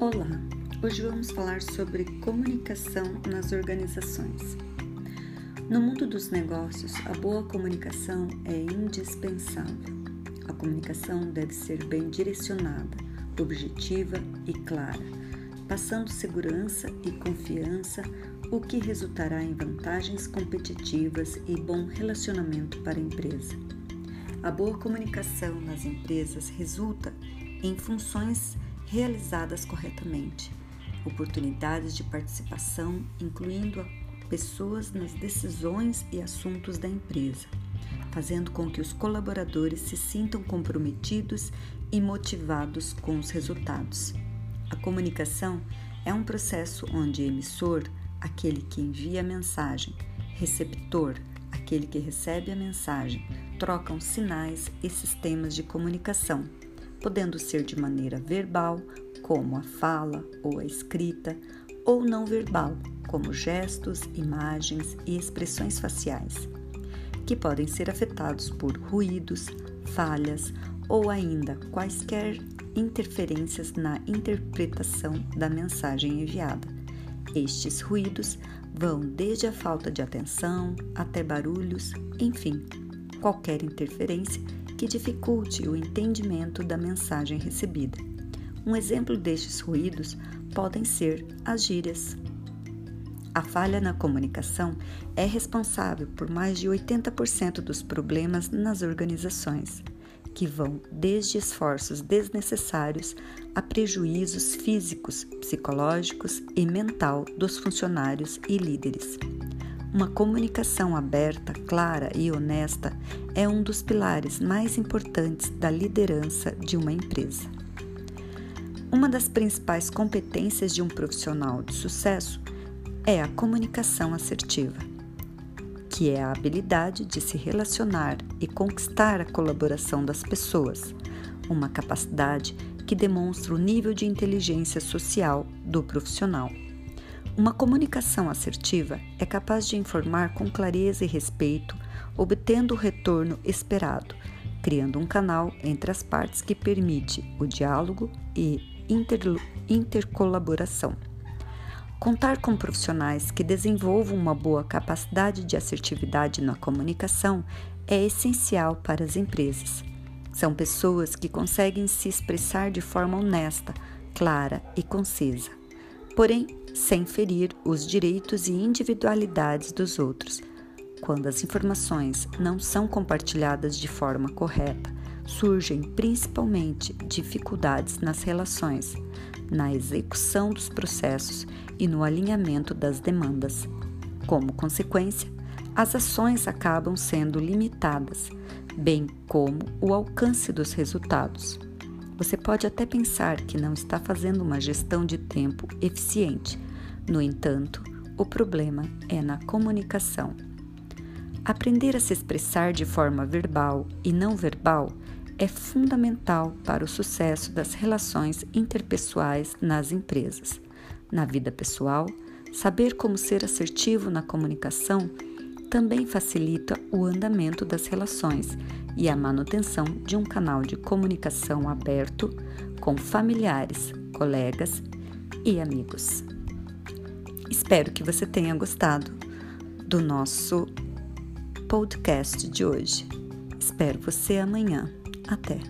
Olá, hoje vamos falar sobre comunicação nas organizações. No mundo dos negócios, a boa comunicação é indispensável. A comunicação deve ser bem direcionada, objetiva e clara, passando segurança e confiança, o que resultará em vantagens competitivas e bom relacionamento para a empresa. A boa comunicação nas empresas resulta em funções realizadas corretamente, oportunidades de participação, incluindo pessoas nas decisões e assuntos da empresa, fazendo com que os colaboradores se sintam comprometidos e motivados com os resultados. A comunicação é um processo onde emissor, aquele que envia a mensagem, receptor, aquele que recebe a mensagem, trocam sinais e sistemas de comunicação, podendo ser de maneira verbal, como a fala ou a escrita, ou não verbal, como gestos, imagens e expressões faciais, que podem ser afetados por ruídos, falhas ou ainda quaisquer interferências na interpretação da mensagem enviada. Estes ruídos vão desde a falta de atenção até barulhos, enfim, qualquer interferência que dificulte o entendimento da mensagem recebida. Um exemplo destes ruídos podem ser as gírias. A falha na comunicação é responsável por mais de 80% dos problemas nas organizações, que vão desde esforços desnecessários a prejuízos físicos, psicológicos e mental dos funcionários e líderes. Uma comunicação aberta, clara e honesta é um dos pilares mais importantes da liderança de uma empresa. Uma das principais competências de um profissional de sucesso é a comunicação assertiva, que é a habilidade de se relacionar e conquistar a colaboração das pessoas, uma capacidade que demonstra o nível de inteligência social do profissional. Uma comunicação assertiva é capaz de informar com clareza e respeito, obtendo o retorno esperado, criando um canal entre as partes que permite o diálogo e inter intercolaboração. Contar com profissionais que desenvolvam uma boa capacidade de assertividade na comunicação é essencial para as empresas. São pessoas que conseguem se expressar de forma honesta, clara e concisa porém sem ferir os direitos e individualidades dos outros. Quando as informações não são compartilhadas de forma correta, surgem principalmente dificuldades nas relações, na execução dos processos e no alinhamento das demandas. Como consequência, as ações acabam sendo limitadas, bem como o alcance dos resultados. Você pode até pensar que não está fazendo uma gestão de tempo eficiente. No entanto, o problema é na comunicação. Aprender a se expressar de forma verbal e não verbal é fundamental para o sucesso das relações interpessoais nas empresas. Na vida pessoal, saber como ser assertivo na comunicação também facilita o andamento das relações e a manutenção de um canal de comunicação aberto com familiares, colegas e amigos. Espero que você tenha gostado do nosso podcast de hoje. Espero você amanhã. Até!